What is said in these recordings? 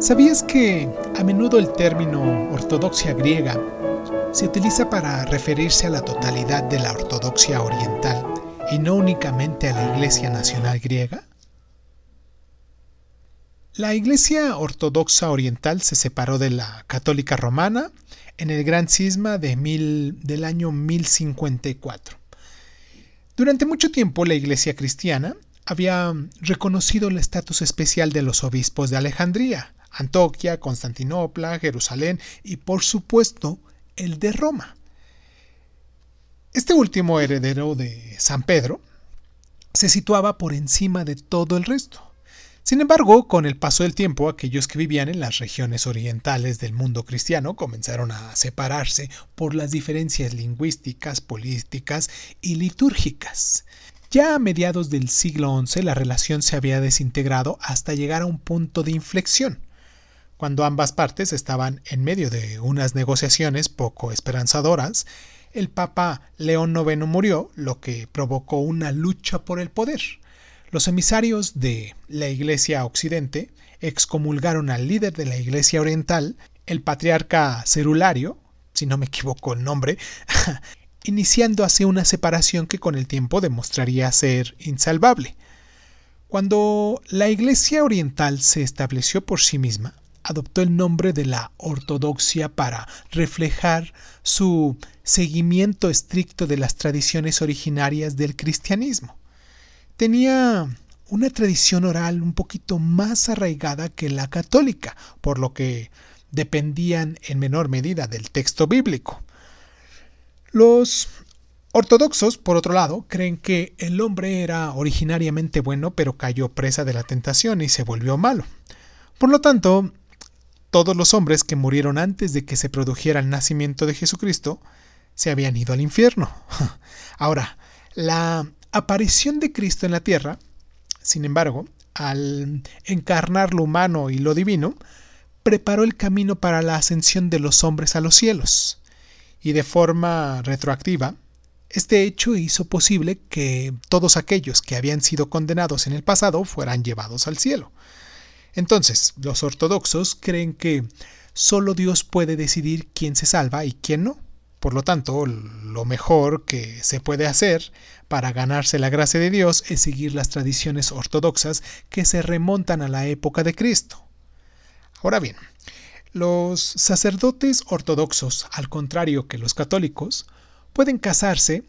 ¿Sabías que a menudo el término ortodoxia griega se utiliza para referirse a la totalidad de la ortodoxia oriental y no únicamente a la Iglesia Nacional griega? La Iglesia Ortodoxa Oriental se separó de la Católica Romana en el Gran Cisma de mil, del año 1054. Durante mucho tiempo la Iglesia cristiana había reconocido el estatus especial de los obispos de Alejandría, Antoquia, Constantinopla, Jerusalén y por supuesto el de Roma. Este último heredero de San Pedro se situaba por encima de todo el resto. Sin embargo, con el paso del tiempo, aquellos que vivían en las regiones orientales del mundo cristiano comenzaron a separarse por las diferencias lingüísticas, políticas y litúrgicas. Ya a mediados del siglo XI la relación se había desintegrado hasta llegar a un punto de inflexión cuando ambas partes estaban en medio de unas negociaciones poco esperanzadoras, el Papa León IX murió, lo que provocó una lucha por el poder. Los emisarios de la Iglesia Occidente excomulgaron al líder de la Iglesia Oriental, el patriarca Cerulario, si no me equivoco el nombre, iniciando así una separación que con el tiempo demostraría ser insalvable. Cuando la Iglesia Oriental se estableció por sí misma, adoptó el nombre de la ortodoxia para reflejar su seguimiento estricto de las tradiciones originarias del cristianismo. Tenía una tradición oral un poquito más arraigada que la católica, por lo que dependían en menor medida del texto bíblico. Los ortodoxos, por otro lado, creen que el hombre era originariamente bueno, pero cayó presa de la tentación y se volvió malo. Por lo tanto, todos los hombres que murieron antes de que se produjera el nacimiento de Jesucristo se habían ido al infierno. Ahora, la aparición de Cristo en la tierra, sin embargo, al encarnar lo humano y lo divino, preparó el camino para la ascensión de los hombres a los cielos. Y de forma retroactiva, este hecho hizo posible que todos aquellos que habían sido condenados en el pasado fueran llevados al cielo. Entonces, los ortodoxos creen que solo Dios puede decidir quién se salva y quién no. Por lo tanto, lo mejor que se puede hacer para ganarse la gracia de Dios es seguir las tradiciones ortodoxas que se remontan a la época de Cristo. Ahora bien, los sacerdotes ortodoxos, al contrario que los católicos, pueden casarse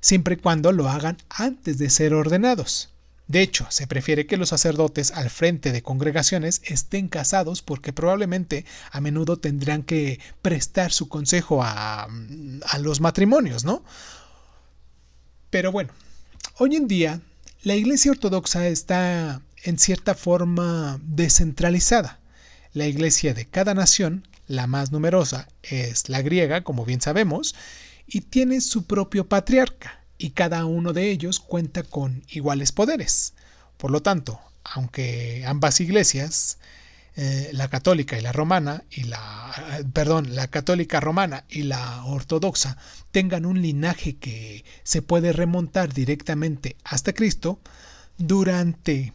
siempre y cuando lo hagan antes de ser ordenados. De hecho, se prefiere que los sacerdotes al frente de congregaciones estén casados porque probablemente a menudo tendrán que prestar su consejo a, los matrimonios, ¿no? Pero bueno, hoy en día la Iglesia Ortodoxa está en cierta forma descentralizada. La iglesia de cada nación, la más numerosa, es la griega, como bien sabemos, y tiene su propio patriarca, y cada uno de ellos cuenta con iguales poderes. Por lo tanto, aunque ambas iglesias, eh, la católica y la romana y la perdón, la católica romana y la ortodoxa tengan un linaje que se puede remontar directamente hasta Cristo, durante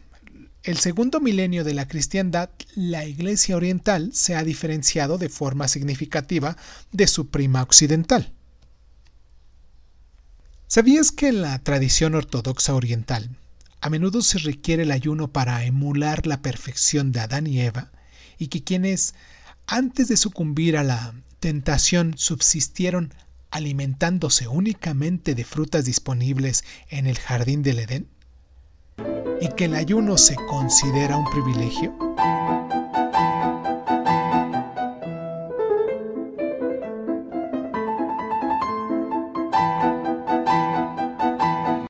el segundo milenio de la cristiandad, la Iglesia oriental se ha diferenciado de forma significativa de su prima occidental. ¿Sabías que en la tradición ortodoxa oriental a menudo se requiere el ayuno para emular la perfección de Adán y Eva y que quienes antes de sucumbir a la tentación subsistieron alimentándose únicamente de frutas disponibles en el jardín del Edén? ¿Y que el ayuno se considera un privilegio?